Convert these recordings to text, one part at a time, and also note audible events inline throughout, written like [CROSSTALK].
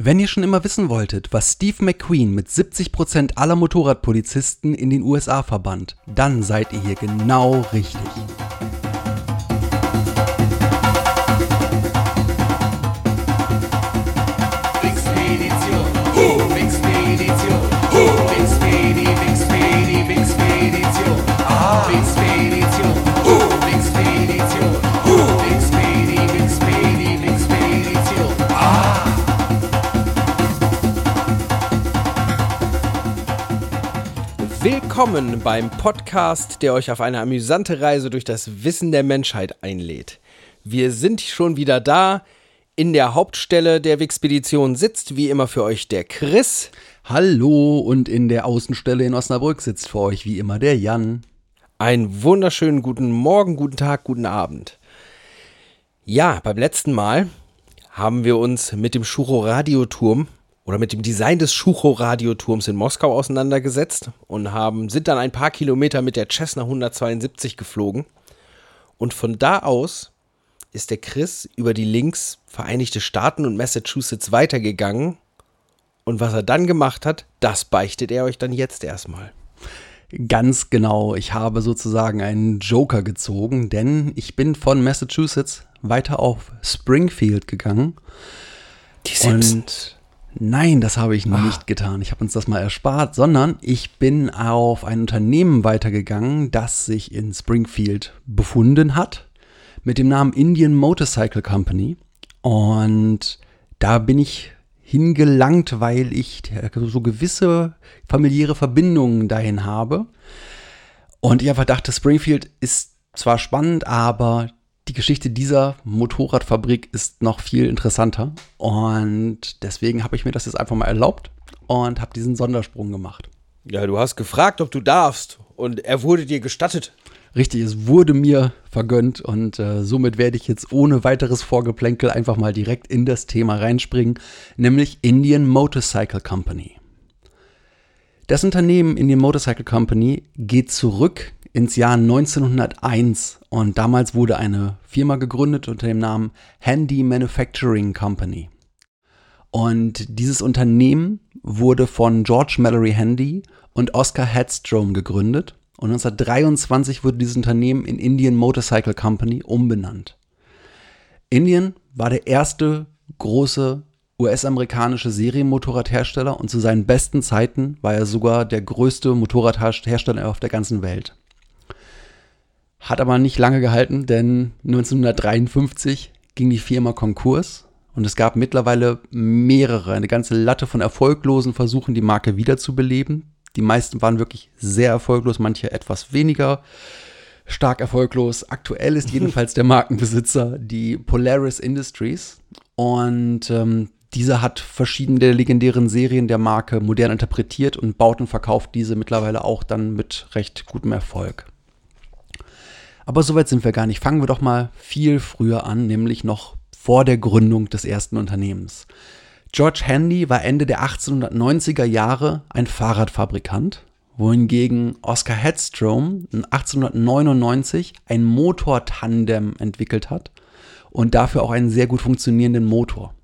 Wenn ihr schon immer wissen wolltet, was Steve McQueen mit 70% aller Motorradpolizisten in den USA verband, dann seid ihr hier genau richtig. Wixpedition, ah, Willkommen beim Podcast, der euch auf eine amüsante Reise durch das Wissen der Menschheit einlädt. Wir sind schon wieder da. In der Hauptstelle der Wixpedition sitzt wie immer für euch der Chris. Hallo und in der Außenstelle in Osnabrück sitzt für euch wie immer der Jan. Einen wunderschönen guten Morgen, guten Tag, guten Abend. Ja, beim letzten Mal haben wir uns mit dem Schucho-Radioturm oder mit dem Design des Schucho-Radioturms in Moskau auseinandergesetzt und haben, sind dann ein paar Kilometer mit der Cessna 172 geflogen. Und von da aus ist der Chris über die Links Vereinigte Staaten und Massachusetts weitergegangen. Und was er dann gemacht hat, das beichtet er euch dann jetzt erstmal. Ganz genau, ich habe sozusagen einen Joker gezogen, denn ich bin von Massachusetts weiter auf Springfield gegangen. Die Und nein, das habe ich nicht getan. Ich habe uns das mal erspart, sondern ich bin auf ein Unternehmen weitergegangen, das sich in Springfield befunden hat, mit dem Namen Indian Motorcycle Company. Und da bin ich hingelangt, weil ich so gewisse familiäre Verbindungen dahin habe. Und ich einfach dachte, Springfield ist zwar spannend, aber die Geschichte dieser Motorradfabrik ist noch viel interessanter. Und deswegen habe ich mir das jetzt einfach mal erlaubt und habe diesen Sondersprung gemacht. Ja, du hast gefragt, ob du darfst. Und er wurde dir gestattet. Richtig, es wurde mir vergönnt und äh, somit werde ich jetzt ohne weiteres Vorgeplänkel einfach mal direkt in das Thema reinspringen, nämlich Indian Motorcycle Company. Das Unternehmen Indian Motorcycle Company geht zurück ins Jahr 1901 und damals wurde eine Firma gegründet unter dem Namen Handy Manufacturing Company. Und dieses Unternehmen wurde von George Mallory Handy und Oscar Headstrom gegründet und 1923 wurde dieses Unternehmen in Indian Motorcycle Company umbenannt. Indian war der erste große US-amerikanische Serienmotorradhersteller und zu seinen besten Zeiten war er sogar der größte Motorradhersteller auf der ganzen Welt. Hat aber nicht lange gehalten, denn 1953 ging die Firma Konkurs und es gab mittlerweile mehrere, eine ganze Latte von erfolglosen Versuchen, die Marke wiederzubeleben. Die meisten waren wirklich sehr erfolglos, manche etwas weniger stark erfolglos. Aktuell ist jedenfalls der Markenbesitzer die Polaris Industries und ähm, dieser hat verschiedene der legendären Serien der Marke modern interpretiert und baut und verkauft diese mittlerweile auch dann mit recht gutem Erfolg. Aber soweit sind wir gar nicht. Fangen wir doch mal viel früher an, nämlich noch vor der Gründung des ersten Unternehmens. George Handy war Ende der 1890er Jahre ein Fahrradfabrikant, wohingegen Oscar Headstrom 1899 ein Motortandem entwickelt hat und dafür auch einen sehr gut funktionierenden Motor.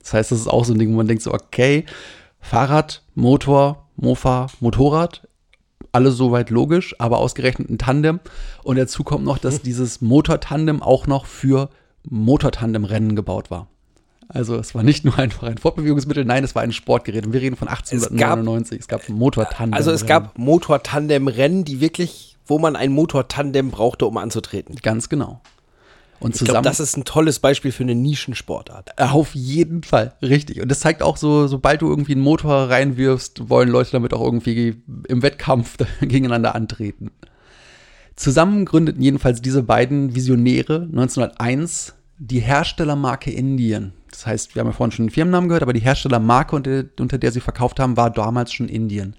Das heißt, das ist auch so ein Ding, wo man denkt so, okay, Fahrrad, Motor, Mofa, Motorrad, alles soweit logisch, aber ausgerechnet ein Tandem. Und dazu kommt noch, dass [LAUGHS] dieses Motortandem auch noch für Motortandemrennen gebaut war. Also es war nicht nur einfach ein Fortbewegungsmittel, nein, es war ein Sportgerät. Und wir reden von 1899. Es gab, es gab Motortandem. Also es gab Motortandem-Rennen, die wirklich, wo man ein Motortandem brauchte, um anzutreten. Ganz genau. Und Ich glaube, das ist ein tolles Beispiel für eine Nischensportart. Auf jeden Fall, richtig. Und das zeigt auch so, sobald du irgendwie einen Motor reinwirfst, wollen Leute damit auch irgendwie im Wettkampf [LAUGHS] gegeneinander antreten. Zusammen gründeten jedenfalls diese beiden Visionäre 1901 die Herstellermarke Indien. Das heißt, wir haben ja vorhin schon den Firmennamen gehört, aber die Herstellermarke, unter, unter der sie verkauft haben, war damals schon Indien.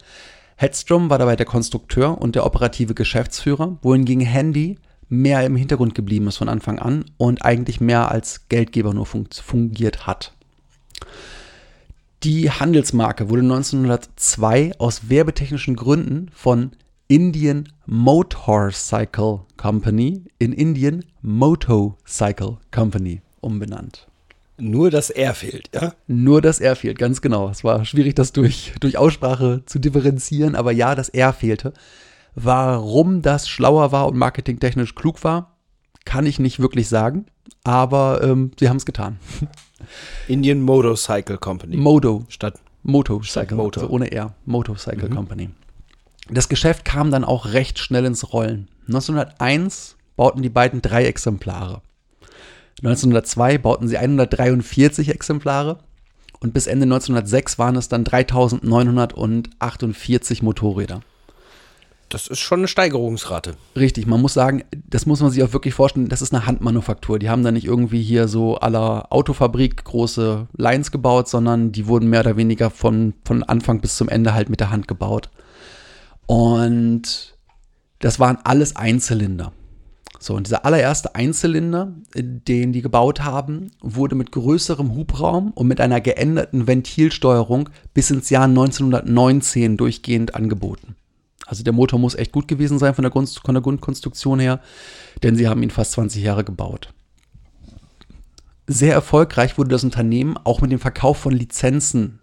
Headstrom war dabei der Konstrukteur und der operative Geschäftsführer, wohingegen Handy mehr im Hintergrund geblieben ist von Anfang an und eigentlich mehr als Geldgeber nur fun fungiert hat. Die Handelsmarke wurde 1902 aus werbetechnischen Gründen von Indian Motorcycle Company in Indian Motorcycle Company umbenannt. Nur das R fehlt, ja? Nur das R fehlt, ganz genau. Es war schwierig, das durch, durch Aussprache zu differenzieren, aber ja, das R fehlte. Warum das schlauer war und marketingtechnisch klug war, kann ich nicht wirklich sagen, aber ähm, sie haben es getan. [LAUGHS] Indian Motorcycle Company. Modo, Statt Motorcycle, Motor. also ohne R, Motorcycle Company. Das Geschäft kam dann auch recht schnell ins Rollen. 1901 bauten die beiden drei Exemplare. 1902 bauten sie 143 Exemplare und bis Ende 1906 waren es dann 3948 Motorräder. Das ist schon eine Steigerungsrate. Richtig, man muss sagen, das muss man sich auch wirklich vorstellen, das ist eine Handmanufaktur. Die haben da nicht irgendwie hier so aller Autofabrik große Lines gebaut, sondern die wurden mehr oder weniger von, von Anfang bis zum Ende halt mit der Hand gebaut. Und das waren alles Einzylinder. So, und dieser allererste Einzylinder, äh, den die gebaut haben, wurde mit größerem Hubraum und mit einer geänderten Ventilsteuerung bis ins Jahr 1919 durchgehend angeboten. Also der Motor muss echt gut gewesen sein von der, Grund, von der Grundkonstruktion her, denn sie haben ihn fast 20 Jahre gebaut. Sehr erfolgreich wurde das Unternehmen auch mit dem Verkauf von Lizenzen.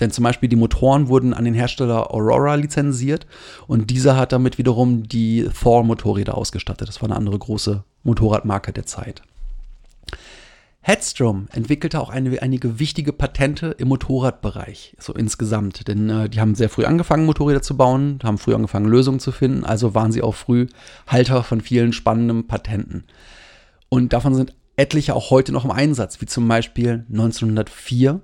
Denn zum Beispiel die Motoren wurden an den Hersteller Aurora lizenziert und dieser hat damit wiederum die Thor-Motorräder ausgestattet. Das war eine andere große Motorradmarke der Zeit. Headstrom entwickelte auch eine, einige wichtige Patente im Motorradbereich, so insgesamt. Denn äh, die haben sehr früh angefangen, Motorräder zu bauen, haben früh angefangen, Lösungen zu finden, also waren sie auch früh Halter von vielen spannenden Patenten. Und davon sind etliche auch heute noch im Einsatz, wie zum Beispiel 1904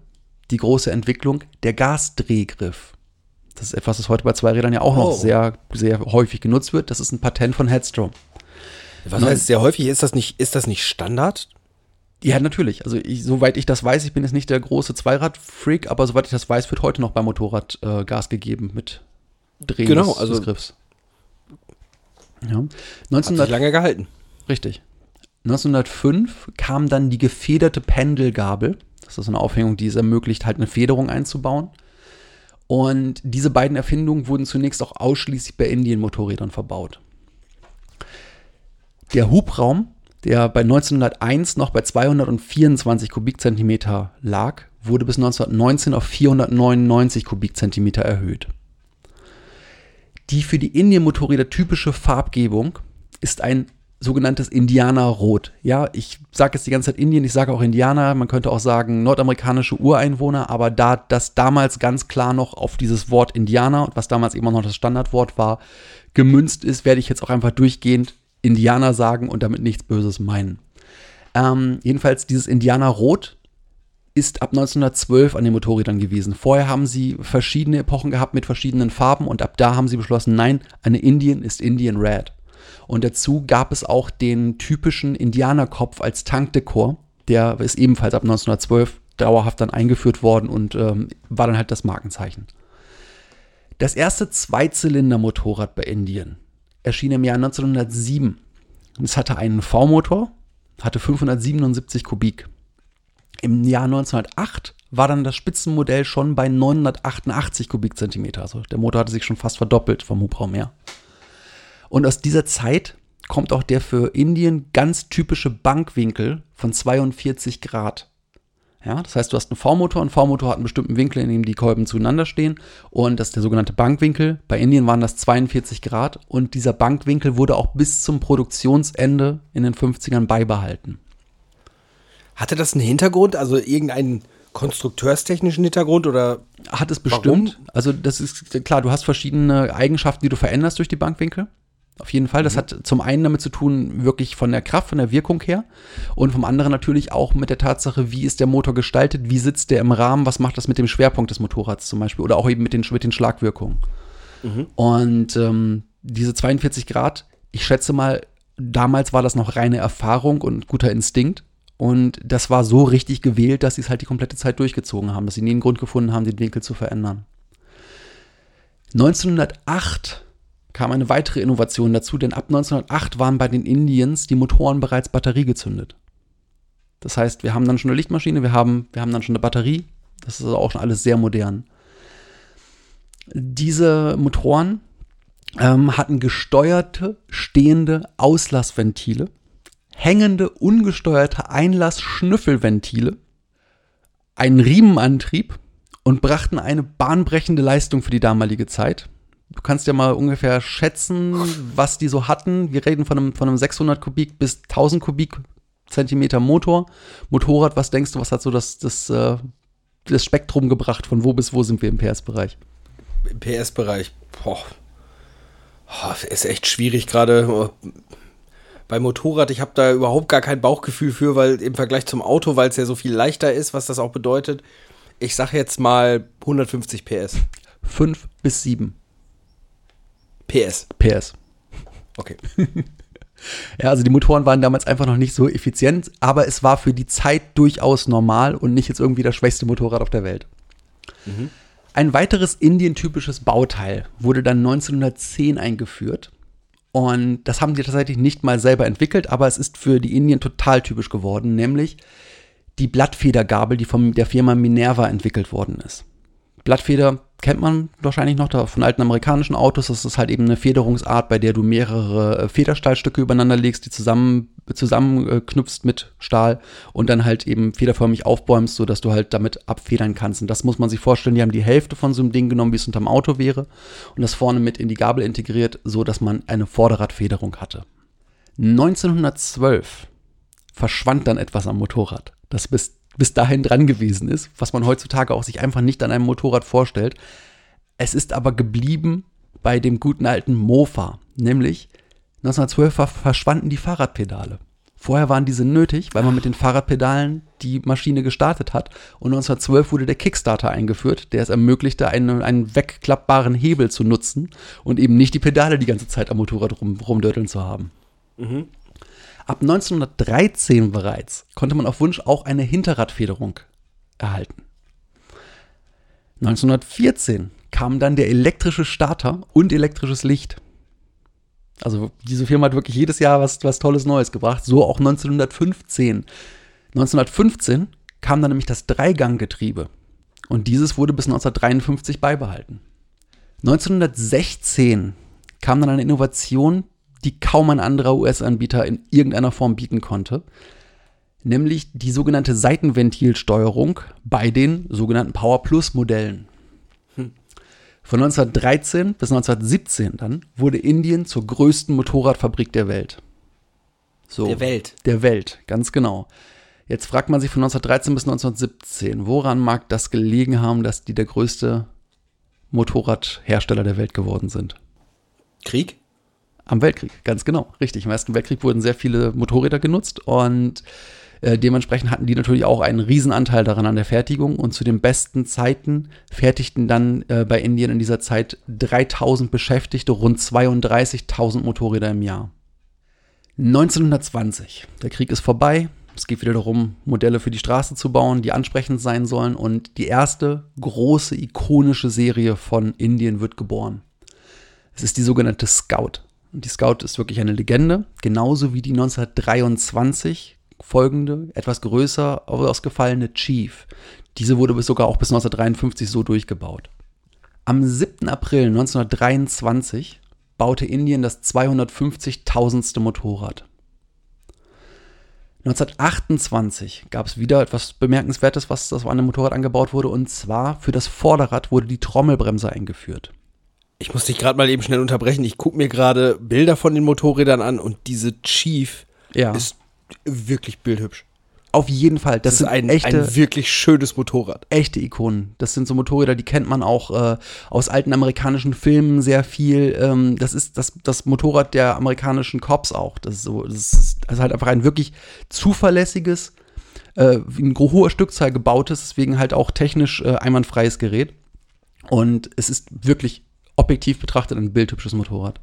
die große Entwicklung der Gasdrehgriff. Das ist etwas, das heute bei Zweirädern ja auch noch Oh. sehr, sehr häufig genutzt wird. Das ist ein Patent von Headstrom. Was heißt sehr häufig? Ist das nicht, ist das nicht Standard? Ja, natürlich. Also ich, soweit ich das weiß, ich bin jetzt nicht der große Zweirad-Freak, aber soweit ich das weiß, wird heute noch beim Motorrad äh, Gas gegeben mit Drehen Genau, des, also- des Griffs. Ja. Hat 1900, sich lange gehalten. richtig. 1905 kam dann die gefederte Pendelgabel. Das ist eine Aufhängung, die es ermöglicht, halt eine Federung einzubauen. Und diese beiden Erfindungen wurden zunächst auch ausschließlich bei Indien-Motorrädern verbaut. Der Hubraum, der bei 1901 noch bei 224 Kubikzentimeter lag, wurde bis 1919 auf 499 Kubikzentimeter erhöht. Die für die Indien-Motorräder typische Farbgebung ist ein sogenanntes Indianerrot. Ja, ich sage jetzt die ganze Zeit Indien, ich sage auch Indianer, man könnte auch sagen nordamerikanische Ureinwohner, aber da das damals ganz klar noch auf dieses Wort Indianer, was damals immer noch das Standardwort war, gemünzt ist, werde ich jetzt auch einfach durchgehend Indianer sagen und damit nichts Böses meinen. Ähm, jedenfalls dieses Indianerrot ist ab 1912 an den Motorrädern gewesen. Vorher haben sie verschiedene Epochen gehabt mit verschiedenen Farben und ab da haben sie beschlossen, nein, eine Indian ist Indian Red. Und dazu gab es auch den typischen Indianerkopf als Tankdekor. Der ist ebenfalls ab 1912 dauerhaft dann eingeführt worden und ähm, war dann halt das Markenzeichen. Das erste Zweizylinder-Motorrad bei Indien erschien im Jahr 1907. Es hatte einen V-Motor, hatte 577 Kubik. Im Jahr 1908 war dann das Spitzenmodell schon bei 988 Kubikzentimeter. Also der Motor hatte sich schon fast verdoppelt vom Hubraum her. Und aus dieser Zeit kommt auch der für Indien ganz typische Bankwinkel von 42 Grad. Ja, das heißt, du hast einen V-Motor, ein V-Motor hat einen bestimmten Winkel, in dem die Kolben zueinander stehen und das ist der sogenannte Bankwinkel. Bei Indien waren das 42 Grad und dieser Bankwinkel wurde auch bis zum Produktionsende in den 50ern beibehalten. Hatte das einen Hintergrund, also irgendeinen konstrukteurstechnischen Hintergrund oder Hat es bestimmt. Also das ist klar, du hast verschiedene Eigenschaften, die du veränderst durch die Bankwinkel. Auf jeden Fall. Das hat zum einen damit zu tun, wirklich von der Kraft, von der Wirkung her. Und vom anderen natürlich auch mit der Tatsache, wie ist der Motor gestaltet, wie sitzt der im Rahmen, was macht das mit dem Schwerpunkt des Motorrads zum Beispiel oder auch eben mit den, mit den Schlagwirkungen. Und ähm, diese 42 Grad, ich schätze mal, damals war das noch reine Erfahrung und guter Instinkt. Und das war so richtig gewählt, dass sie es halt die komplette Zeit durchgezogen haben, dass sie nie einen Grund gefunden haben, den Winkel zu verändern. 1908 kam eine weitere Innovation dazu, denn ab 1908 waren bei den Indians die Motoren bereits batteriegezündet. Das heißt, wir haben dann schon eine Lichtmaschine, wir haben, wir haben dann schon eine Batterie. Das ist also auch schon alles sehr modern. Diese Motoren ähm, hatten gesteuerte, stehende Auslassventile, hängende, ungesteuerte Einlass-Schnüffelventile, einen Riemenantrieb und brachten eine bahnbrechende Leistung für die damalige Zeit. Du kannst ja mal ungefähr schätzen, was die so hatten. Wir reden von einem, von einem 600 Kubik bis 1000 Kubik Zentimeter Motor. Motorrad, was denkst du, was hat so das, das, äh, das Spektrum gebracht? Von wo bis wo sind wir im PS-Bereich? Im PS-Bereich, boah. Ist echt schwierig gerade. Bei Motorrad, ich habe da überhaupt gar kein Bauchgefühl für, weil im Vergleich zum Auto, weil es ja so viel leichter ist, was das auch bedeutet. Ich sag jetzt mal 150 PS. 5 bis 7 PS. PS. Okay. [LAUGHS] Ja, also die Motoren waren damals einfach noch nicht so effizient, aber es war für die Zeit durchaus normal und nicht jetzt irgendwie das schwächste Motorrad auf der Welt. Ein weiteres indientypisches Bauteil wurde dann 1910 eingeführt. Und das haben die tatsächlich nicht mal selber entwickelt, aber es ist für die Indien total typisch geworden, nämlich die Blattfedergabel, die von der Firma Minerva entwickelt worden ist. Blattfeder kennt man wahrscheinlich noch von alten amerikanischen Autos. Das ist halt eben eine Federungsart, bei der du mehrere äh, Federstahlstücke übereinander legst, die zusammen zusammenknüpfst mit Stahl und dann halt eben federförmig aufbäumst, sodass du halt damit abfedern kannst. Und das muss man sich vorstellen, die haben die Hälfte von so einem Ding genommen, wie es unterm Auto wäre und das vorne mit in die Gabel integriert, so dass man eine Vorderradfederung hatte. 1912 verschwand dann etwas am Motorrad, das bis, bis dahin dran gewesen ist, was man heutzutage auch sich einfach nicht an einem Motorrad vorstellt. Es ist aber geblieben bei dem guten alten Mofa, nämlich 1912 ver- verschwanden die Fahrradpedale. Vorher waren diese nötig, weil man mit den Fahrradpedalen die Maschine gestartet hat. Und 1912 wurde der Kickstarter eingeführt, der es ermöglichte, einen, einen wegklappbaren Hebel zu nutzen und eben nicht die Pedale die ganze Zeit am Motorrad rum, rumdödeln zu haben. Ab 1913 bereits konnte man auf Wunsch auch eine Hinterradfederung erhalten. 1914 kam dann der elektrische Starter und elektrisches Licht. Also diese Firma hat wirklich jedes Jahr was, was Tolles Neues gebracht. So auch 1915. 1915 kam dann nämlich das Dreiganggetriebe. Und dieses wurde bis 1953 beibehalten. 1916 kam dann eine Innovation, die kaum ein anderer US-Anbieter in irgendeiner Form bieten konnte, nämlich die sogenannte Seitenventilsteuerung bei den sogenannten Power Plus Modellen. Von 1913 bis 1917 dann wurde Indien zur größten Motorradfabrik der Welt. So, Der Welt. Der Welt, ganz genau. Jetzt fragt man sich von 1913 bis 1917, woran mag das gelegen haben, dass die der größte Motorradhersteller der Welt geworden sind? Krieg? Am Weltkrieg, ganz genau, richtig. Im Ersten Weltkrieg wurden sehr viele Motorräder genutzt und äh, dementsprechend hatten die natürlich auch einen Riesenanteil daran an der Fertigung und zu den besten Zeiten fertigten dann äh, bei Indien in dieser Zeit 3000 Beschäftigte rund 32.000 Motorräder im Jahr. 1920, der Krieg ist vorbei. Es geht wieder darum, Modelle für die Straße zu bauen, die ansprechend sein sollen. Und die erste große, ikonische Serie von Indien wird geboren. Es ist die sogenannte Scout. Und die Scout ist wirklich eine Legende, genauso wie die 1923 folgende, etwas größer ausgefallene Chief. Diese wurde sogar auch bis 1953 so durchgebaut. Am 7. April 1923 baute Indien das 250.000. Motorrad. 1928 gab es wieder etwas Bemerkenswertes, was an dem Motorrad angebaut wurde, und zwar für das Vorderrad wurde die Trommelbremse eingeführt. Ich muss dich gerade mal eben schnell unterbrechen. Ich gucke mir gerade Bilder von den Motorrädern an und diese Chief Ja. ist wirklich bildhübsch. Auf jeden Fall, das, Das, sind ist ein, echte, ein wirklich schönes Motorrad. echte Ikonen. Das sind so Motorräder, die kennt man auch äh, aus alten amerikanischen Filmen sehr viel. Ähm, das ist das, das Motorrad der amerikanischen Cops auch. Das ist, so, das ist, das ist halt einfach ein wirklich zuverlässiges, äh, in hoher Stückzahl gebautes, deswegen halt auch technisch äh, einwandfreies Gerät. Und es ist wirklich objektiv betrachtet ein bildhübsches Motorrad.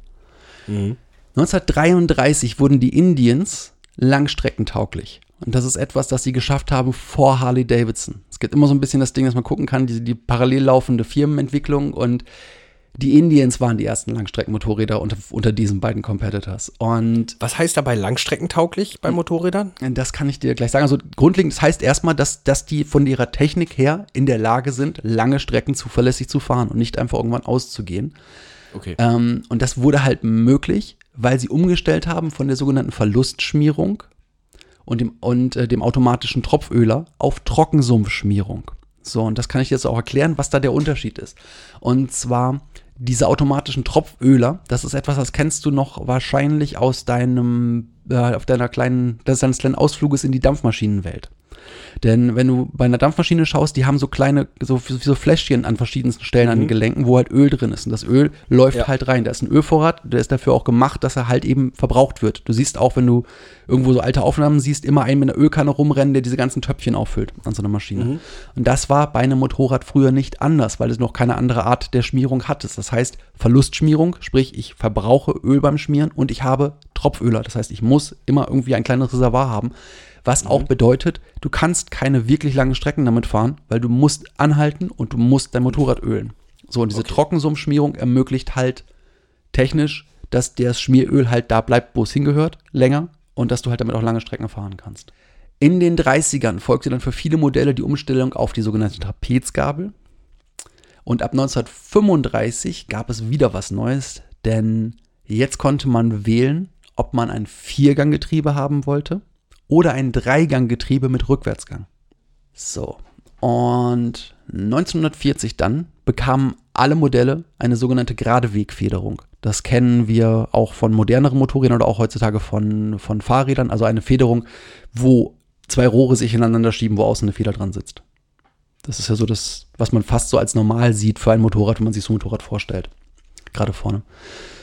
1933 wurden die Indians langstreckentauglich. Und das ist etwas, das sie geschafft haben vor Harley Davidson. Es gibt immer so ein bisschen das Ding, dass man gucken kann, die, die parallel laufende Firmenentwicklung. Und Die Indians waren die ersten Langstreckenmotorräder unter, unter diesen beiden Competitors. Und Was heißt dabei langstreckentauglich bei Motorrädern? das kann ich dir gleich sagen. Also grundlegend, das heißt erstmal, dass, dass die von ihrer Technik her in der Lage sind, lange Strecken zuverlässig zu fahren und nicht einfach irgendwann auszugehen. Okay. Ähm, und das wurde halt möglich, weil sie umgestellt haben von der sogenannten Verlustschmierung und dem, und, äh, dem automatischen Tropföler auf Trockensumpfschmierung. So, und das kann ich jetzt auch erklären, was da der Unterschied ist. Und zwar diese automatischen Tropföler, das ist etwas, das kennst du noch wahrscheinlich aus deinem, äh, auf deiner kleinen, das deines kleinen Ausfluges in die Dampfmaschinenwelt. Denn wenn du bei einer Dampfmaschine schaust, die haben so kleine, so, so Fläschchen an verschiedensten Stellen an den Gelenken, wo halt Öl drin ist. Und das Öl läuft Ja. halt rein. Da ist ein Ölvorrat, der ist dafür auch gemacht, dass er halt eben verbraucht wird. Du siehst auch, wenn du irgendwo so alte Aufnahmen siehst, immer einen mit einer Ölkanne rumrennen, der diese ganzen Töpfchen auffüllt an so einer Maschine. Und das war bei einem Motorrad früher nicht anders, weil es noch keine andere Art der Schmierung hatte. Das heißt, Verlustschmierung, sprich, ich verbrauche Öl beim Schmieren und ich habe Tropföler. Das heißt, ich muss immer irgendwie ein kleines Reservoir haben. Was auch bedeutet, du kannst keine wirklich langen Strecken damit fahren, weil du musst anhalten und du musst dein Motorrad ölen. So, und diese Trockensumpfschmierung ermöglicht halt technisch, dass das Schmieröl halt da bleibt, wo es hingehört, länger und dass du halt damit auch lange Strecken fahren kannst. In den 30ern folgte dann für viele Modelle die Umstellung auf die sogenannte Trapezgabel. Und ab 1935 gab es wieder was Neues, denn jetzt konnte man wählen, ob man ein Vierganggetriebe haben wollte oder ein Dreiganggetriebe mit Rückwärtsgang. So. Und 1940 dann bekamen alle Modelle eine sogenannte Geradewegfederung. Das kennen wir auch von moderneren Motorrädern oder auch heutzutage von, von Fahrrädern. Also eine Federung, wo zwei Rohre sich ineinander schieben, wo außen eine Feder dran sitzt. Das ist ja so das, was man fast so als normal sieht für ein Motorrad, wenn man sich so ein Motorrad vorstellt. Gerade vorne.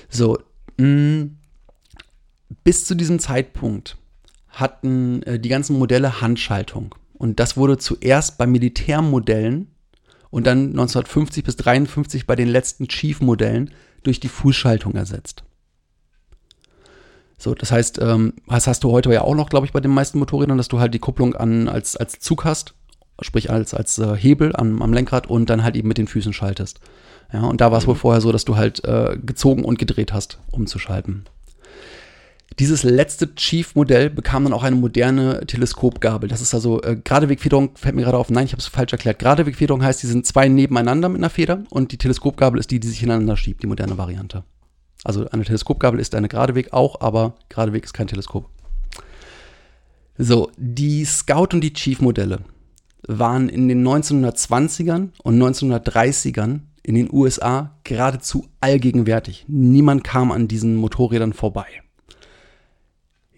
So, mh, bis zu diesem Zeitpunkt hatten äh, die ganzen Modelle Handschaltung. Und das wurde zuerst bei Militärmodellen und dann 1950 bis 53 bei den letzten Chief-Modellen durch die Fußschaltung ersetzt. So, das heißt, ähm, das hast du heute ja auch noch, glaube ich, bei den meisten Motorrädern, dass du halt die Kupplung an, als, als Zug hast, sprich als, als äh, Hebel am, am Lenkrad und dann halt eben mit den Füßen schaltest. Ja, und da war es wohl vorher so, dass du halt äh, gezogen und gedreht hast, um zu schalten. Dieses letzte Chief-Modell bekam dann auch eine moderne Teleskopgabel. Das ist also äh, Geradewegfederung, fällt mir gerade auf, nein, ich habe es falsch erklärt. Geradewegfederung heißt, die sind zwei nebeneinander mit einer Feder und die Teleskopgabel ist die, die sich ineinander schiebt, die moderne Variante. Also eine Teleskopgabel ist eine Geradeweg auch, aber Geradeweg ist kein Teleskop. So, die Scout und die Chief-Modelle waren in den 1920ern und 1930ern in den USA geradezu allgegenwärtig. Niemand kam an diesen Motorrädern vorbei.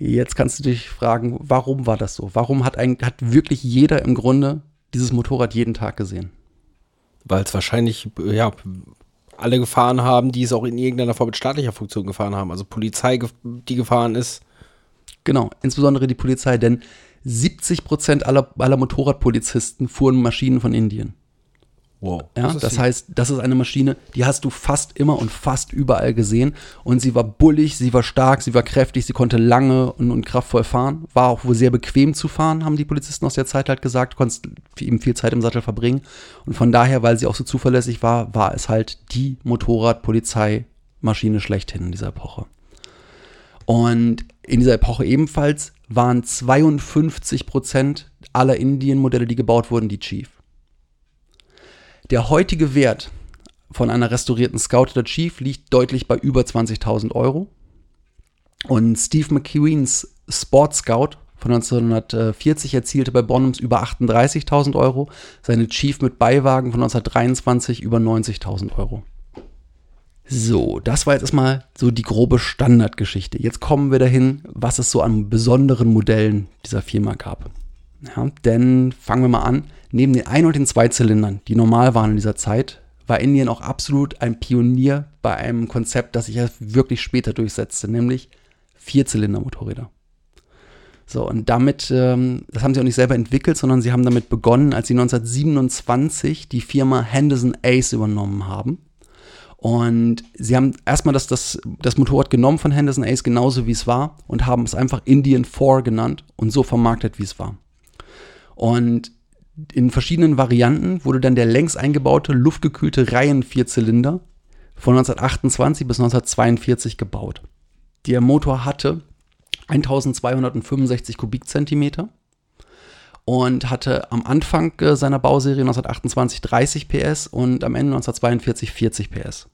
Jetzt kannst du dich fragen, warum war das so? Warum hat, ein, hat wirklich jeder im Grunde dieses Motorrad jeden Tag gesehen? Weil es wahrscheinlich, ja, alle gefahren haben, die es auch in irgendeiner Form mit staatlicher Funktion gefahren haben. Also Polizei, die gefahren ist. Genau, insbesondere die Polizei, denn 70 Prozent aller, aller Motorradpolizisten fuhren Maschinen von Indien. Wow. Ja, das, heißt, das ist eine Maschine, die hast du fast immer und fast überall gesehen. Und sie war bullig, sie war stark, sie war kräftig, sie konnte lange und, und kraftvoll fahren. War auch wohl sehr bequem zu fahren, haben die Polizisten aus der Zeit halt gesagt. Du konntest eben viel Zeit im Sattel verbringen. Und von daher, weil sie auch so zuverlässig war, war es halt die Motorrad-Polizei-Maschine schlechthin in dieser Epoche. Und in dieser Epoche ebenfalls waren 52 Prozent aller Indien-Modelle, die gebaut wurden, die Chief. Der heutige Wert von einer restaurierten Scout oder Chief liegt deutlich bei über 20.000 Euro. Und Steve McQueens Sport Scout von 1940 erzielte bei Bonhams über 38.000 Euro, seine Chief mit Beiwagen von 1923 über 90.000 Euro. So, das war jetzt erstmal so die grobe Standardgeschichte. Jetzt kommen wir dahin, was es so an besonderen Modellen dieser Firma gab. Ja, denn fangen wir mal an. Neben den Ein- und den Zweizylindern, die normal waren in dieser Zeit, war Indien auch absolut ein Pionier bei einem Konzept, das sich erst wirklich später durchsetzte, nämlich Vierzylinder-Motorräder. So, und damit, ähm, das haben sie auch nicht selber entwickelt, sondern sie haben damit begonnen, als sie 1927 die Firma Henderson Ace übernommen haben. Und sie haben erstmal das, das, das Motorrad genommen von Henderson Ace genauso wie es war und haben es einfach Indian 4 genannt und so vermarktet, wie es war. Und in verschiedenen Varianten wurde dann der längs eingebaute, luftgekühlte Reihenvierzylinder von 1928 bis 1942 gebaut. Der Motor hatte 1265 Kubikzentimeter und hatte am Anfang äh, seiner Bauserie 1928 30 PS und am Ende 1942 40 PS.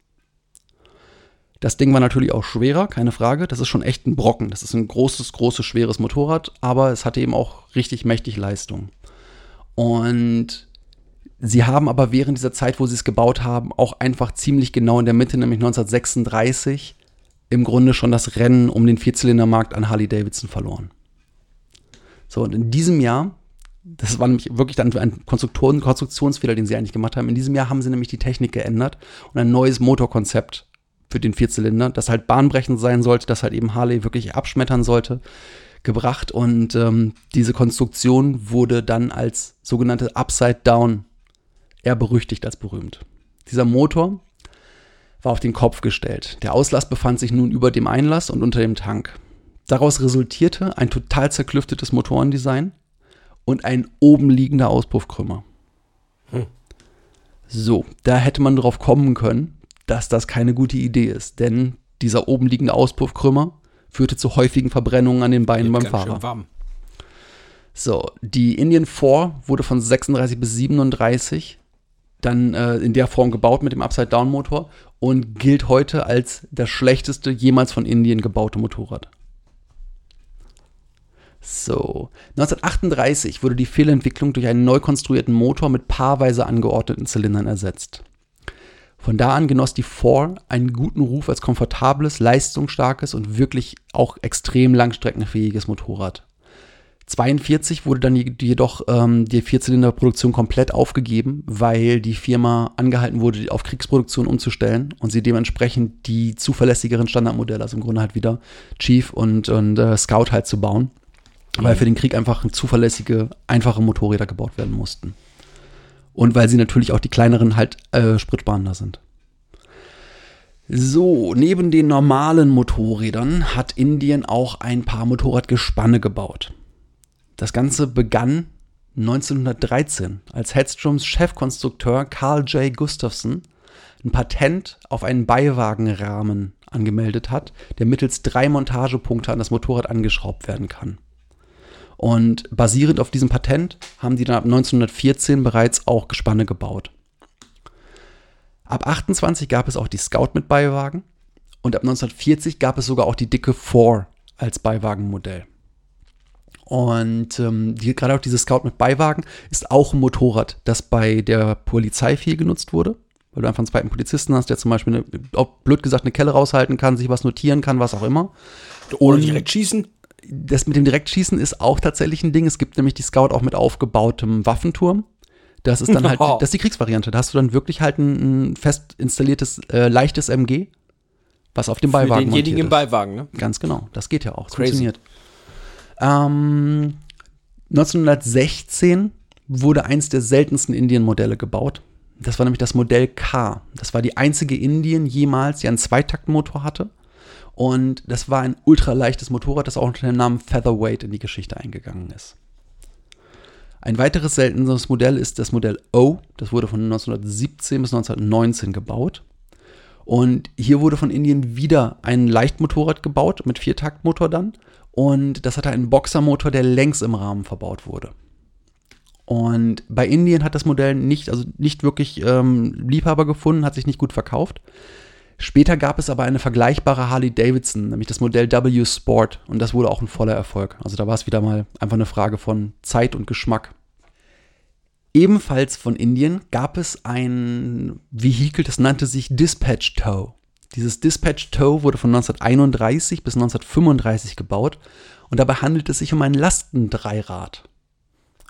Das Ding war natürlich auch schwerer, keine Frage. Das ist schon echt ein Brocken. Das ist ein großes, großes, schweres Motorrad, aber es hatte eben auch richtig mächtig Leistung. Und sie haben aber während dieser Zeit, wo sie es gebaut haben, auch einfach ziemlich genau in der Mitte, nämlich 1936, im Grunde schon das Rennen um den Vierzylindermarkt an Harley Davidson verloren. So, und in diesem Jahr, das war nämlich wirklich dann ein Konstruktoren Konstruktionsfehler, den sie eigentlich gemacht haben. In diesem Jahr haben sie nämlich die Technik geändert und ein neues Motorkonzept für den Vierzylinder, das halt bahnbrechend sein sollte, das halt eben Harley wirklich abschmettern sollte, gebracht. Und ähm, diese Konstruktion wurde dann als sogenannte Upside Down eher berüchtigt als berühmt. Dieser Motor war auf den Kopf gestellt. Der Auslass befand sich nun über dem Einlass und unter dem Tank. Daraus resultierte ein total zerklüftetes Motorendesign und ein oben liegender Auspuffkrümmer. Hm. So, da hätte man drauf kommen können, dass das keine gute Idee ist, denn dieser oben liegende Auspuffkrümmer führte zu häufigen Verbrennungen an den Beinen beim Fahrer. So, die Indian 4 wurde von 36 bis 37 dann äh, in der Form gebaut mit dem Upside-Down-Motor und gilt heute als das schlechteste jemals von Indien gebaute Motorrad. So, 1938 wurde die Fehlentwicklung durch einen neu konstruierten Motor mit paarweise angeordneten Zylindern ersetzt. Von da an genoss die 4 einen guten Ruf als komfortables, leistungsstarkes und wirklich auch extrem langstreckenfähiges Motorrad. 42 wurde dann jedoch ähm, die Vierzylinderproduktion komplett aufgegeben, weil die Firma angehalten wurde, auf Kriegsproduktion umzustellen und sie dementsprechend die zuverlässigeren Standardmodelle, also im Grunde halt wieder Chief und, und äh, Scout halt zu bauen, mhm. weil für den Krieg einfach zuverlässige, einfache Motorräder gebaut werden mussten. Und weil sie natürlich auch die kleineren halt äh, spritsparender sind. So, neben den normalen Motorrädern hat Indien auch ein paar Motorradgespanne gebaut. Das Ganze begann 1913, als Headstroms Chefkonstrukteur Carl J. Gustafson ein Patent auf einen Beiwagenrahmen angemeldet hat, der mittels drei Montagepunkte an das Motorrad angeschraubt werden kann. Und basierend auf diesem Patent haben die dann ab 1914 bereits auch Gespanne gebaut. Ab 28 gab es auch die Scout mit Beiwagen und ab 1940 gab es sogar auch die dicke 4 als Beiwagenmodell. Und ähm, die, gerade auch dieses Scout mit Beiwagen ist auch ein Motorrad, das bei der Polizei viel genutzt wurde. Weil du einfach einen zweiten Polizisten hast, der zum Beispiel, eine, blöd gesagt, eine Kelle raushalten kann, sich was notieren kann, was auch immer. Oder direkt schießen. Das mit dem Direktschießen ist auch tatsächlich ein Ding. Es gibt nämlich die Scout auch mit aufgebautem Waffenturm. Das ist dann halt, [LAUGHS] oh. das ist die Kriegsvariante. Da hast du dann wirklich halt ein, ein fest installiertes, äh, leichtes MG, was auf dem Beiwagen Für denjenigen im Beiwagen, ne? Ganz genau. Das geht ja auch. Das Crazy. funktioniert. Ähm, 1916 wurde eins der seltensten Indien-Modelle gebaut. Das war nämlich das Modell K. Das war die einzige Indien jemals, die einen Zweitaktmotor hatte. Und das war ein ultraleichtes Motorrad, das auch unter dem Namen Featherweight in die Geschichte eingegangen ist. Ein weiteres seltenes Modell ist das Modell O. Das wurde von 1917 bis 1919 gebaut. Und hier wurde von Indien wieder ein Leichtmotorrad gebaut, mit Viertaktmotor dann. Und das hatte einen Boxermotor, der längs im Rahmen verbaut wurde. Und bei Indien hat das Modell nicht, also nicht wirklich ähm, Liebhaber gefunden, hat sich nicht gut verkauft. Später gab es aber eine vergleichbare Harley Davidson, nämlich das Modell W Sport. Und das wurde auch ein voller Erfolg. Also da war es wieder mal einfach eine Frage von Zeit und Geschmack. Ebenfalls von Indien gab es ein Vehikel, das nannte sich Dispatch Tow. Dieses Dispatch Tow wurde von 1931 bis 1935 gebaut und dabei handelt es sich um ein Lastendreirad.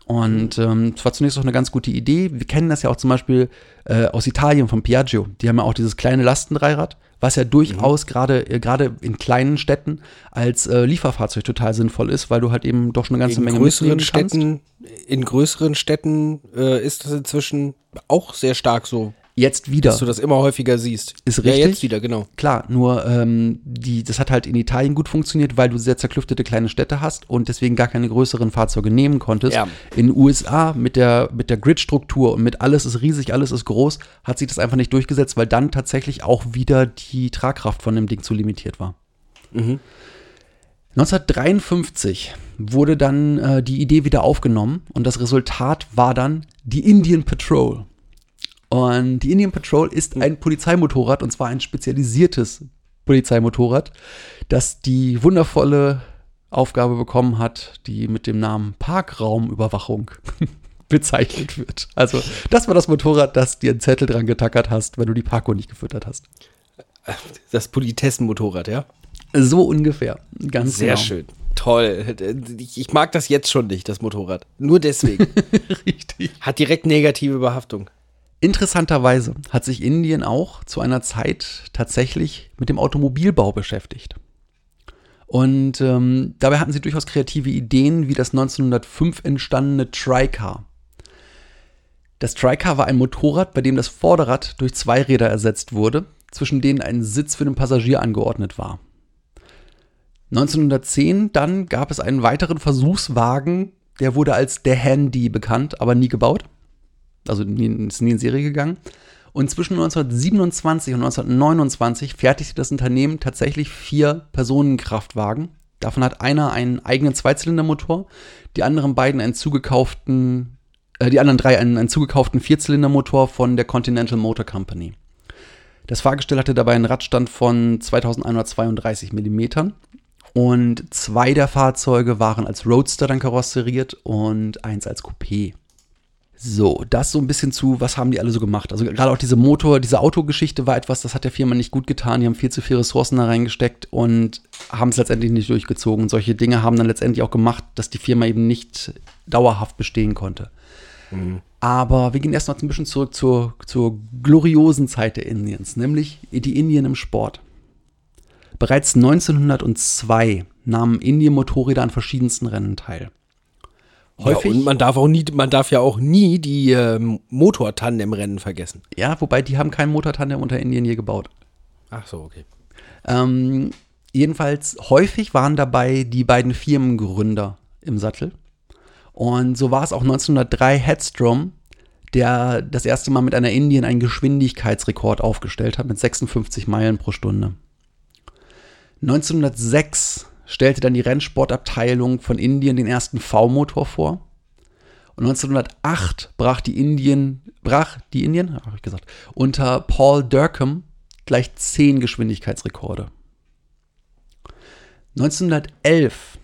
Und ähm, es war zunächst auch eine ganz gute Idee. Wir kennen das ja auch zum Beispiel äh, aus Italien von Piaggio. Die haben ja auch dieses kleine Lastendreirad, was ja durchaus mhm. gerade äh, gerade in kleinen Städten als äh, Lieferfahrzeug total sinnvoll ist, weil du halt eben doch schon eine ganze in Menge größeren Städten, In größeren Städten äh, ist das inzwischen auch sehr stark so Jetzt wieder. Dass du das immer häufiger siehst. Ist Ja, richtig. jetzt wieder, genau. Klar, nur ähm, die, das hat halt in Italien gut funktioniert, weil du sehr zerklüftete kleine Städte hast und deswegen gar keine größeren Fahrzeuge nehmen konntest. Ja. In den USA mit der, mit der Grid-Struktur und mit alles ist riesig, alles ist groß, hat sich das einfach nicht durchgesetzt, weil dann tatsächlich auch wieder die Tragkraft von dem Ding zu limitiert war. 1953 wurde dann äh, die Idee wieder aufgenommen und das Resultat war dann die Indian Patrol. Und die Indian Patrol ist ein Polizeimotorrad und zwar ein spezialisiertes Polizeimotorrad, das die wundervolle Aufgabe bekommen hat, die mit dem Namen Parkraumüberwachung [LAUGHS] bezeichnet wird. Also, das war das Motorrad, das dir einen Zettel dran getackert hast, wenn du die Parko nicht gefüttert hast. Das Politessenmotorrad, ja? So ungefähr. Ganz Sehr genau. schön. Toll. Ich, ich mag das jetzt schon nicht, das Motorrad. Nur deswegen. [LAUGHS] Richtig. Hat direkt negative Behaftung. Interessanterweise hat sich Indien auch zu einer Zeit tatsächlich mit dem Automobilbau beschäftigt. Und ähm, dabei hatten sie durchaus kreative Ideen, wie das 1905 entstandene Tricar. Das Tricar war ein Motorrad, bei dem das Vorderrad durch zwei Räder ersetzt wurde, zwischen denen ein Sitz für den Passagier angeordnet war. 1910 dann gab es einen weiteren Versuchswagen, der wurde als der Handy bekannt, aber nie gebaut also nie, ist nie in Serie gegangen. Und zwischen 1927 und 1929 fertigte das Unternehmen tatsächlich vier Personenkraftwagen. Davon hat einer einen eigenen Zweizylindermotor, die anderen beiden einen zugekauften, äh, die anderen drei einen, einen zugekauften Vierzylindermotor von der Continental Motor Company. Das Fahrgestell hatte dabei einen Radstand von 2132 Millimetern und zwei der Fahrzeuge waren als Roadster dann karosseriert und eins als Coupé. So, das so ein bisschen zu, was haben die alle so gemacht? Also gerade auch diese Motor, diese Autogeschichte war etwas, das hat der Firma nicht gut getan. Die haben viel zu viele Ressourcen da reingesteckt und haben es letztendlich nicht durchgezogen. Und solche Dinge haben dann letztendlich auch gemacht, dass die Firma eben nicht dauerhaft bestehen konnte. Aber wir gehen erst noch ein bisschen zurück zur, zur gloriosen Zeit der Indiens, nämlich die Indien im Sport. Bereits 1902 nahmen Indien-Motorräder an verschiedensten Rennen teil. Häufig. Ja, und man darf auch nie, man darf ja auch nie die ähm, Motortandem-Rennen vergessen. Ja, wobei die haben keinen Motortandem unter Indien je gebaut. Ach so, okay. Ähm, jedenfalls häufig waren dabei die beiden Firmengründer im Sattel. Und so war es auch 1903 Headstrom, der das erste Mal mit einer Indien einen Geschwindigkeitsrekord aufgestellt hat mit 56 Meilen pro Stunde. 1906 stellte dann die Rennsportabteilung von Indien den ersten V-Motor vor. Und 1908 brach die Indien, brach die Indien, habe ich gesagt, unter Paul Durkham gleich zehn Geschwindigkeitsrekorde. 1911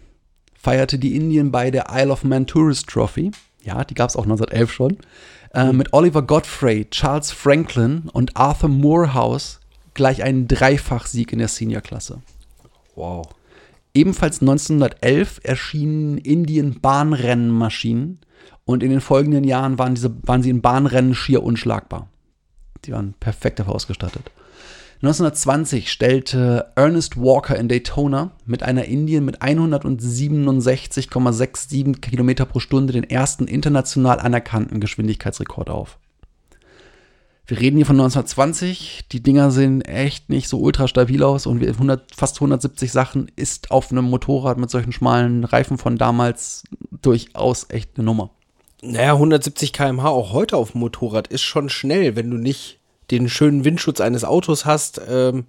feierte die Indien bei der Isle of Man Tourist Trophy, ja, die gab es auch 1911 schon, äh, mit Oliver Godfrey, Charles Franklin und Arthur Moorhouse gleich einen Dreifachsieg in der Seniorklasse. Wow. Ebenfalls 1911 erschienen Indien Bahnrennenmaschinen und in den folgenden Jahren waren, diese, waren sie in Bahnrennen schier unschlagbar. Die waren perfekt dafür ausgestattet. 1920 stellte Ernest Walker in Daytona mit einer Indien mit 167,67 Kilometer pro Stunde den ersten international anerkannten Geschwindigkeitsrekord auf. Wir reden hier von 1920. Die Dinger sehen echt nicht so ultra stabil aus und 100, fast 170 Sachen ist auf einem Motorrad mit solchen schmalen Reifen von damals durchaus echt eine Nummer. Naja, 170 km/h auch heute auf dem Motorrad ist schon schnell, wenn du nicht den schönen Windschutz eines Autos hast. Ähm,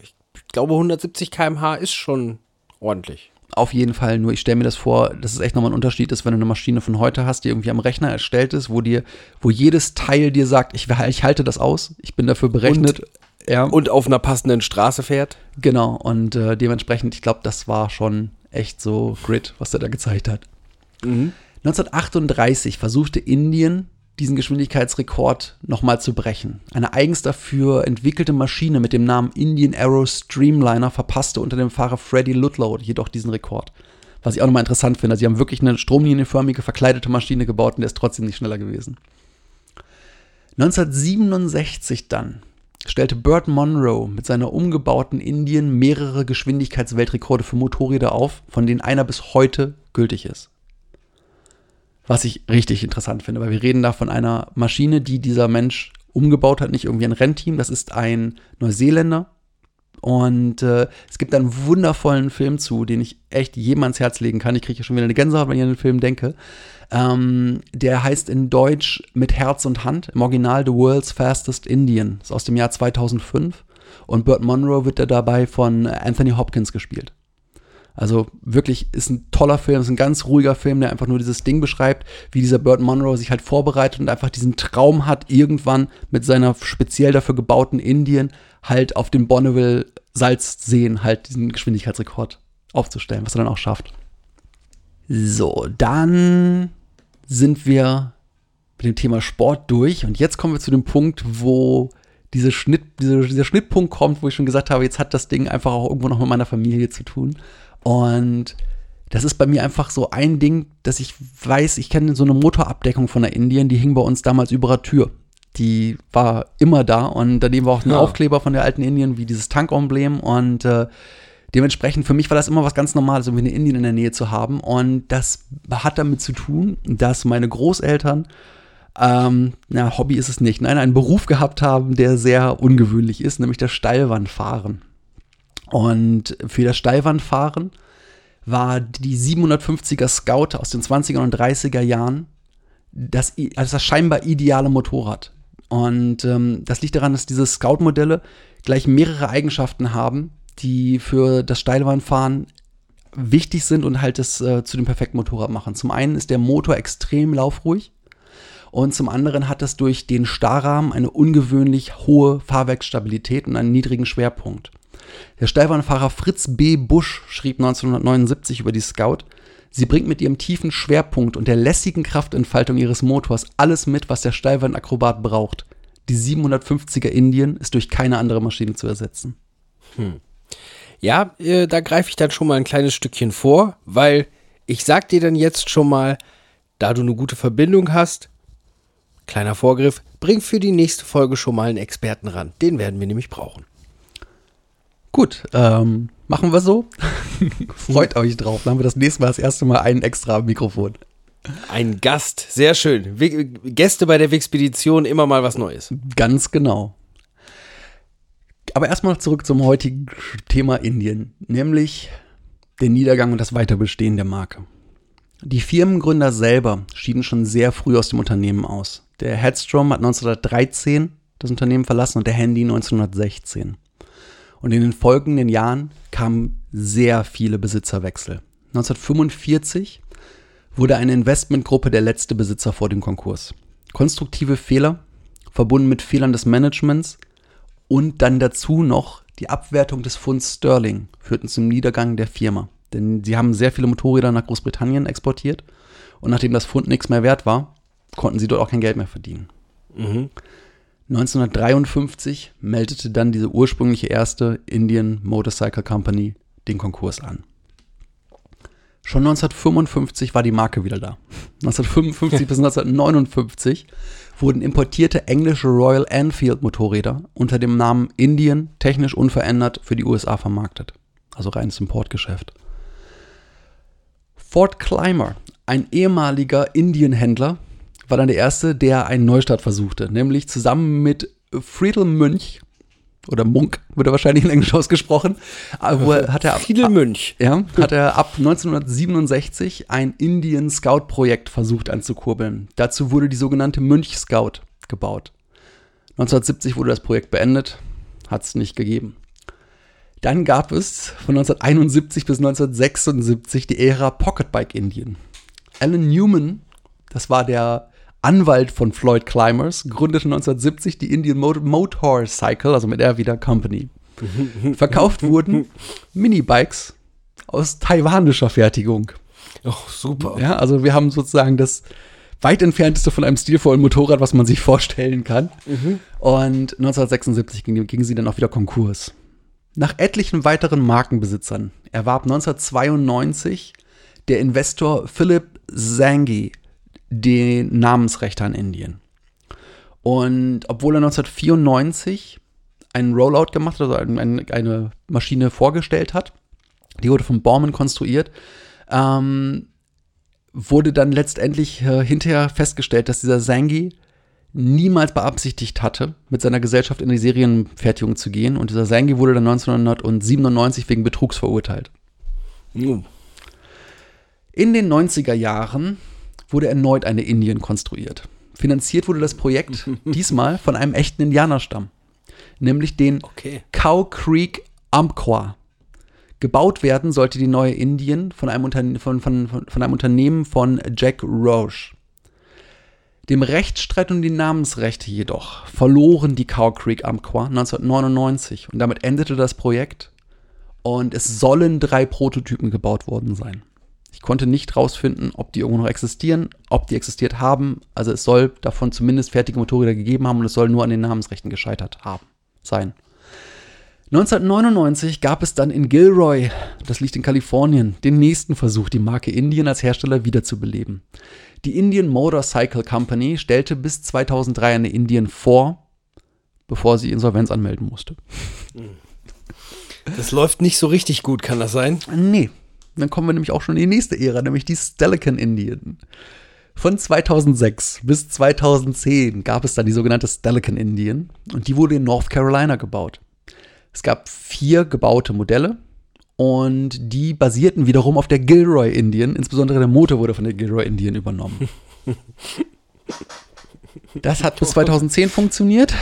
ich glaube, 170 km/h ist schon ordentlich. Auf jeden Fall, nur ich stelle mir das vor, dass es echt nochmal ein Unterschied ist, wenn du eine Maschine von heute hast, die irgendwie am Rechner erstellt ist, wo dir, wo jedes Teil dir sagt, ich, ich halte das aus, ich bin dafür berechnet. Und, ja. und auf einer passenden Straße fährt. Genau, und äh, dementsprechend, ich glaube, das war schon echt so Grid, was er da gezeigt hat. Mhm. 1938 versuchte Indien, diesen Geschwindigkeitsrekord nochmal zu brechen. Eine eigens dafür entwickelte Maschine mit dem Namen Indian Aero Streamliner verpasste unter dem Fahrer Freddie Ludlow jedoch diesen Rekord. Was ich auch nochmal interessant finde. Sie haben wirklich eine stromlinienförmige, verkleidete Maschine gebaut und der ist trotzdem nicht schneller gewesen. 1967 dann stellte Burt Monroe mit seiner umgebauten Indien mehrere Geschwindigkeitsweltrekorde für Motorräder auf, von denen einer bis heute gültig ist. Was ich richtig interessant finde, weil wir reden da von einer Maschine, die dieser Mensch umgebaut hat, nicht irgendwie ein Rennteam. Das ist ein Neuseeländer. Und äh, es gibt einen wundervollen Film zu, den ich echt jedem ans Herz legen kann. Ich kriege ja schon wieder eine Gänsehaut, wenn ich an den Film denke. Ähm, der heißt in Deutsch Mit Herz und Hand, im Original The World's Fastest Indian. Ist aus dem Jahr 2005. Und Burt Monroe wird da dabei von Anthony Hopkins gespielt. Also wirklich ist ein toller Film, ist ein ganz ruhiger Film, der einfach nur dieses Ding beschreibt, wie dieser Burt Monroe sich halt vorbereitet und einfach diesen Traum hat, irgendwann mit seiner speziell dafür gebauten Indien halt auf dem Bonneville Salzseen halt diesen Geschwindigkeitsrekord aufzustellen, was er dann auch schafft. So, dann sind wir mit dem Thema Sport durch und jetzt kommen wir zu dem Punkt, wo diese Schnitt, diese, dieser Schnittpunkt kommt, wo ich schon gesagt habe, jetzt hat das Ding einfach auch irgendwo noch mit meiner Familie zu tun. Und das ist bei mir einfach so ein Ding, dass ich weiß, ich kenne so eine Motorabdeckung von der Indien, die hing bei uns damals über der Tür. Die war immer da und daneben war auch ein Ja. Aufkleber von der alten Indien, wie dieses Tankomblem und äh, dementsprechend für mich war das immer was ganz Normales, irgendwie eine Indien in der Nähe zu haben und das hat damit zu tun, dass meine Großeltern ähm, na, Hobby ist es nicht, nein, einen Beruf gehabt haben, der sehr ungewöhnlich ist, nämlich das Steilwandfahren. Und für das Steilwandfahren war die 750er Scout aus den 20er und 30er Jahren das, also das scheinbar ideale Motorrad. Und ähm, das liegt daran, dass diese Scout-Modelle gleich mehrere Eigenschaften haben, die für das Steilwandfahren wichtig sind und halt das äh, zu dem perfekten Motorrad machen. Zum einen ist der Motor extrem laufruhig und zum anderen hat es durch den Starrahmen eine ungewöhnlich hohe Fahrwerksstabilität und einen niedrigen Schwerpunkt. Der Steilbahnfahrer Fritz B. Busch schrieb 1979 über die Scout, sie bringt mit ihrem tiefen Schwerpunkt und der lässigen Kraftentfaltung ihres Motors alles mit, was der Steilwandakrobat braucht. Die 750er Indien ist durch keine andere Maschine zu ersetzen. Ja, äh, da greife ich dann schon mal ein kleines Stückchen vor, weil ich sag dir dann jetzt schon mal, da du eine gute Verbindung hast, kleiner Vorgriff, bring für die nächste Folge schon mal einen Experten ran. Den werden wir nämlich brauchen. Gut, ähm, machen wir so. [LAUGHS] Freut euch drauf. Dann haben wir das nächste Mal das erste Mal ein extra Mikrofon. Ein Gast, sehr schön. Gäste bei der Wixpedition, immer mal was Neues. Ganz genau. Aber erstmal zurück zum heutigen Thema Indien, nämlich den Niedergang und das Weiterbestehen der Marke. Die Firmengründer selber schieden schon sehr früh aus dem Unternehmen aus. Der Headstrom hat 1913 das Unternehmen verlassen und der Handy 1916. Und in den folgenden Jahren kamen sehr viele Besitzerwechsel. 1945 wurde eine Investmentgruppe der letzte Besitzer vor dem Konkurs. Konstruktive Fehler, verbunden mit Fehlern des Managements und dann dazu noch die Abwertung des Pfunds Sterling führten zum Niedergang der Firma. Denn sie haben sehr viele Motorräder nach Großbritannien exportiert und nachdem das Pfund nichts mehr wert war, konnten sie dort auch kein Geld mehr verdienen. 1953 meldete dann diese ursprüngliche erste Indian Motorcycle Company den Konkurs an. Schon 1955 war die Marke wieder da. 1955 [LAUGHS] bis 1959 wurden importierte englische Royal Enfield Motorräder unter dem Namen Indian technisch unverändert für die USA vermarktet. Also reines Importgeschäft. Ford Clymer, ein ehemaliger Indienhändler, war dann der erste, der einen Neustart versuchte, nämlich zusammen mit Friedel Münch oder Munk, wird er wahrscheinlich in Englisch ausgesprochen, äh, wo er, hat er ab, Friedel Münch. ja, hat er ab 1967 ein Indian Scout Projekt versucht anzukurbeln. Dazu wurde die sogenannte Münch Scout gebaut. 1970 wurde das Projekt beendet, hat es nicht gegeben. Dann gab es von 1971 bis 1976 die Ära Pocketbike Indien. Alan Newman, das war der Anwalt von Floyd Climbers, gründete 1970 die Indian Mot Motorcycle, also mit er wieder Company. [LAUGHS] Verkauft wurden Minibikes aus taiwanischer Fertigung. Oh, super. Ja, also wir haben sozusagen das weit entfernteste von einem stilvollen Motorrad, was man sich vorstellen kann. Und 1976 ging, ging sie dann auch wieder Konkurs. Nach etlichen weiteren Markenbesitzern erwarb 1992 der Investor Philip Zangi den Namensrechte an Indien. Und obwohl er 1994 einen Rollout gemacht hat, also ein, ein, eine Maschine vorgestellt hat, die wurde von Borman konstruiert, ähm, wurde dann letztendlich äh, hinterher festgestellt, dass dieser Zangi niemals beabsichtigt hatte, mit seiner Gesellschaft in die Serienfertigung zu gehen. Und dieser Sengi wurde dann 1997 wegen Betrugs verurteilt. Uh, In den 90er Jahren wurde erneut eine Indien konstruiert. Finanziert wurde das Projekt [LAUGHS] diesmal von einem echten Indianerstamm, nämlich den Okay. Cow Creek Umpqua. Gebaut werden sollte die neue Indien von einem, Unterne von, von, von, einem Unternehmen von Jack Roche. Dem Rechtsstreit um die Namensrechte jedoch verloren die Cow Creek Umpqua 1999 und damit endete das Projekt und es sollen drei Prototypen gebaut worden sein. Ich konnte nicht rausfinden, ob die irgendwo noch existieren, ob die existiert haben. Also es soll davon zumindest fertige Motorräder gegeben haben und es soll nur an den Namensrechten gescheitert haben sein. 1999 gab es dann in Gilroy, das liegt in Kalifornien, den nächsten Versuch, die Marke Indian als Hersteller wiederzubeleben. Die Indian Motorcycle Company stellte bis 2003 eine Indian vor, bevor sie Insolvenz anmelden musste. Das läuft nicht so richtig gut, kann das sein? Nee, dann kommen wir nämlich auch schon in die nächste Ära, nämlich die Stelican Indian. Von 2006 bis 2010 gab es dann die sogenannte Stelican Indian und die wurde in North Carolina gebaut. Es gab vier gebaute Modelle und die basierten wiederum auf der Gilroy Indian, insbesondere der Motor wurde von der Gilroy Indian übernommen. [LAUGHS] Das hat bis 2010 funktioniert,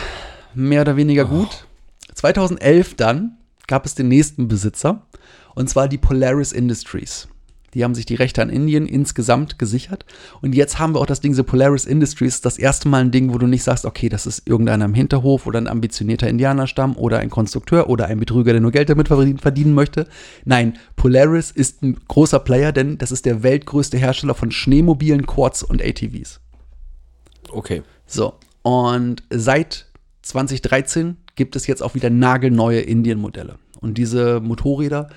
mehr oder weniger gut. 2011 dann gab es den nächsten Besitzer und zwar die Polaris Industries. Die haben sich die Rechte an Indien insgesamt gesichert. Und jetzt haben wir auch das Ding, so Polaris Industries, das erste Mal ein Ding, wo du nicht sagst, okay, das ist irgendeiner im Hinterhof oder ein ambitionierter Indianerstamm oder ein Konstrukteur oder ein Betrüger, der nur Geld damit verdienen möchte. Nein, Polaris ist ein großer Player, denn das ist der weltgrößte Hersteller von Schneemobilen, Quads und ATVs. Okay. So, und seit 2013 gibt es jetzt auch wieder nagelneue Indien-Modelle. Und diese Motorräder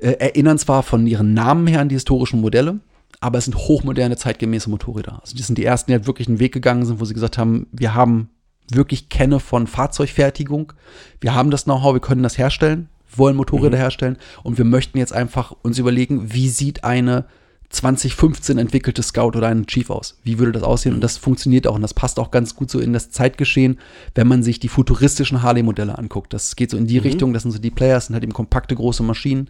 äh, erinnern zwar von ihren Namen her an die historischen Modelle, aber es sind hochmoderne, zeitgemäße Motorräder. Also die sind die ersten, die halt wirklich einen Weg gegangen sind, wo sie gesagt haben, wir haben wirklich Kenne von Fahrzeugfertigung, wir haben das Know-how, wir können das herstellen, wollen Motorräder herstellen und wir möchten jetzt einfach uns überlegen, wie sieht eine 2015 entwickelte Scout oder ein Chief aus? Wie würde das aussehen? Und das funktioniert auch und das passt auch ganz gut so in das Zeitgeschehen, wenn man sich die futuristischen Harley-Modelle anguckt. Das geht so in die Richtung, das sind so die Players, sind halt eben kompakte große Maschinen,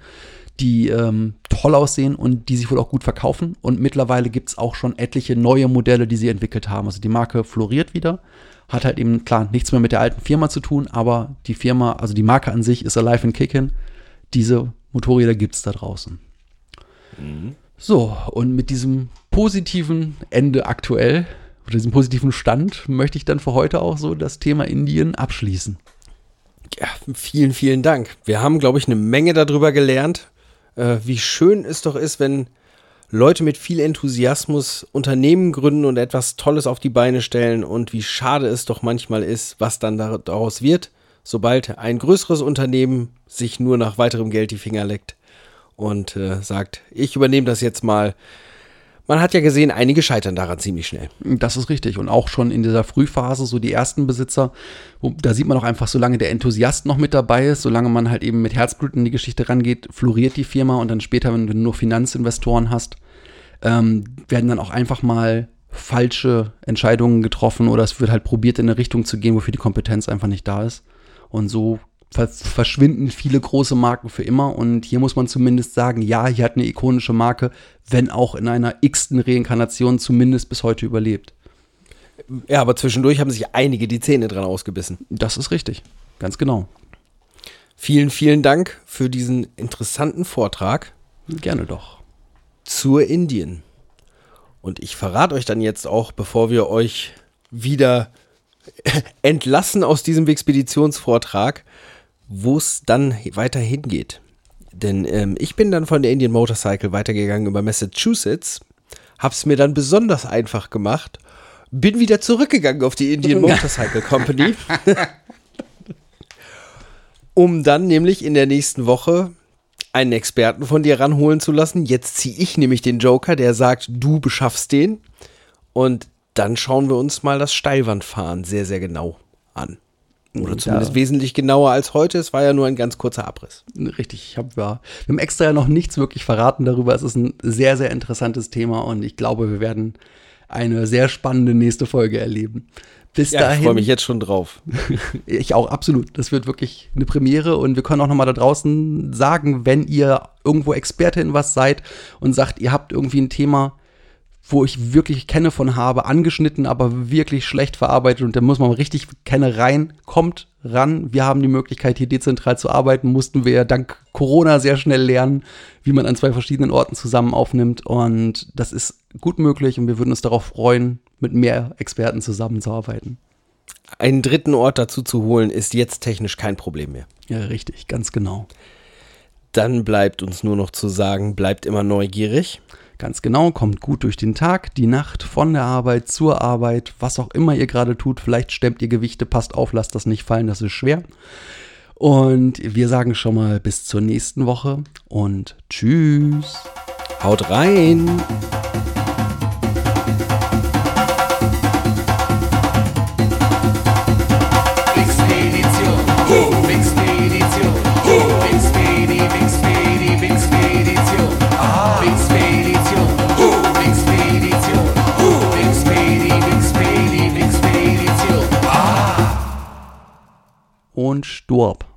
die ähm, toll aussehen und die sich wohl auch gut verkaufen. Und mittlerweile gibt es auch schon etliche neue Modelle, die sie entwickelt haben. Also die Marke floriert wieder, hat halt eben klar nichts mehr mit der alten Firma zu tun, aber die Firma, also die Marke an sich ist alive and kicking. Diese Motorräder gibt es da draußen. So, und mit diesem positiven Ende aktuell, oder diesem positiven Stand, möchte ich dann für heute auch so das Thema Indien abschließen. Ja, vielen, vielen Dank. Wir haben, glaube ich, eine Menge darüber gelernt, äh, wie schön es doch ist, wenn Leute mit viel Enthusiasmus Unternehmen gründen und etwas Tolles auf die Beine stellen und wie schade es doch manchmal ist, was dann da- daraus wird, sobald ein größeres Unternehmen sich nur nach weiterem Geld die Finger leckt und äh, sagt, ich übernehme das jetzt mal. Man hat ja gesehen, einige scheitern daran ziemlich schnell. Das ist richtig. Und auch schon in dieser Frühphase, so die ersten Besitzer, wo, da sieht man auch einfach, solange der Enthusiast noch mit dabei ist, solange man halt eben mit Herzblut in die Geschichte rangeht, floriert die Firma und dann später, wenn du nur Finanzinvestoren hast, ähm, werden dann auch einfach mal falsche Entscheidungen getroffen oder es wird halt probiert, in eine Richtung zu gehen, wofür die Kompetenz einfach nicht da ist. Und so verschwinden viele große Marken für immer. Und hier muss man zumindest sagen, ja, hier hat eine ikonische Marke, wenn auch in einer x-ten Reinkarnation zumindest bis heute überlebt. Ja, aber zwischendurch haben sich einige die Zähne dran ausgebissen. Das ist richtig. Ganz genau. Vielen, vielen Dank für diesen interessanten Vortrag Gerne doch. zur Indien. Und ich verrate euch dann jetzt auch, bevor wir euch wieder [LAUGHS] entlassen aus diesem Expeditionsvortrag, wo es dann weiter hingeht. Denn ähm, ich bin dann von der Indian Motorcycle weitergegangen über Massachusetts, hab's mir dann besonders einfach gemacht, bin wieder zurückgegangen auf die Indian Motorcycle Company, um dann nämlich in der nächsten Woche einen Experten von dir ranholen zu lassen. Jetzt ziehe ich nämlich den Joker, der sagt, du beschaffst den. Und dann schauen wir uns mal das Steilwandfahren sehr, sehr genau an. Oder zumindest Ja. wesentlich genauer als heute. Es war ja nur ein ganz kurzer Abriss. Richtig, ich hab, ja, wir haben extra ja noch nichts wirklich verraten darüber. Es ist ein sehr, sehr interessantes Thema und ich glaube, wir werden eine sehr spannende nächste Folge erleben. Bis Ja, ich dahin. freue mich jetzt schon drauf. [LAUGHS] Ich auch, absolut. Das wird wirklich eine Premiere und wir können auch nochmal da draußen sagen, wenn ihr irgendwo Experte in was seid und sagt, ihr habt irgendwie ein Thema, wo ich wirklich Kenne von habe, angeschnitten, aber wirklich schlecht verarbeitet und da muss man richtig Kenne rein, kommt ran. Wir haben die Möglichkeit, hier dezentral zu arbeiten, mussten wir ja dank Corona sehr schnell lernen, wie man an zwei verschiedenen Orten zusammen aufnimmt und das ist gut möglich und wir würden uns darauf freuen, mit mehr Experten zusammenzuarbeiten. Einen dritten Ort dazu zu holen, ist jetzt technisch kein Problem mehr. Ja, richtig, ganz genau. Dann bleibt uns nur noch zu sagen, bleibt immer neugierig. Ganz genau, kommt gut durch den Tag, die Nacht, von der Arbeit zur Arbeit, was auch immer ihr gerade tut. Vielleicht stemmt ihr Gewichte, passt auf, lasst das nicht fallen, das ist schwer. Und wir sagen schon mal bis zur nächsten Woche und tschüss. Haut rein! Und Sturb.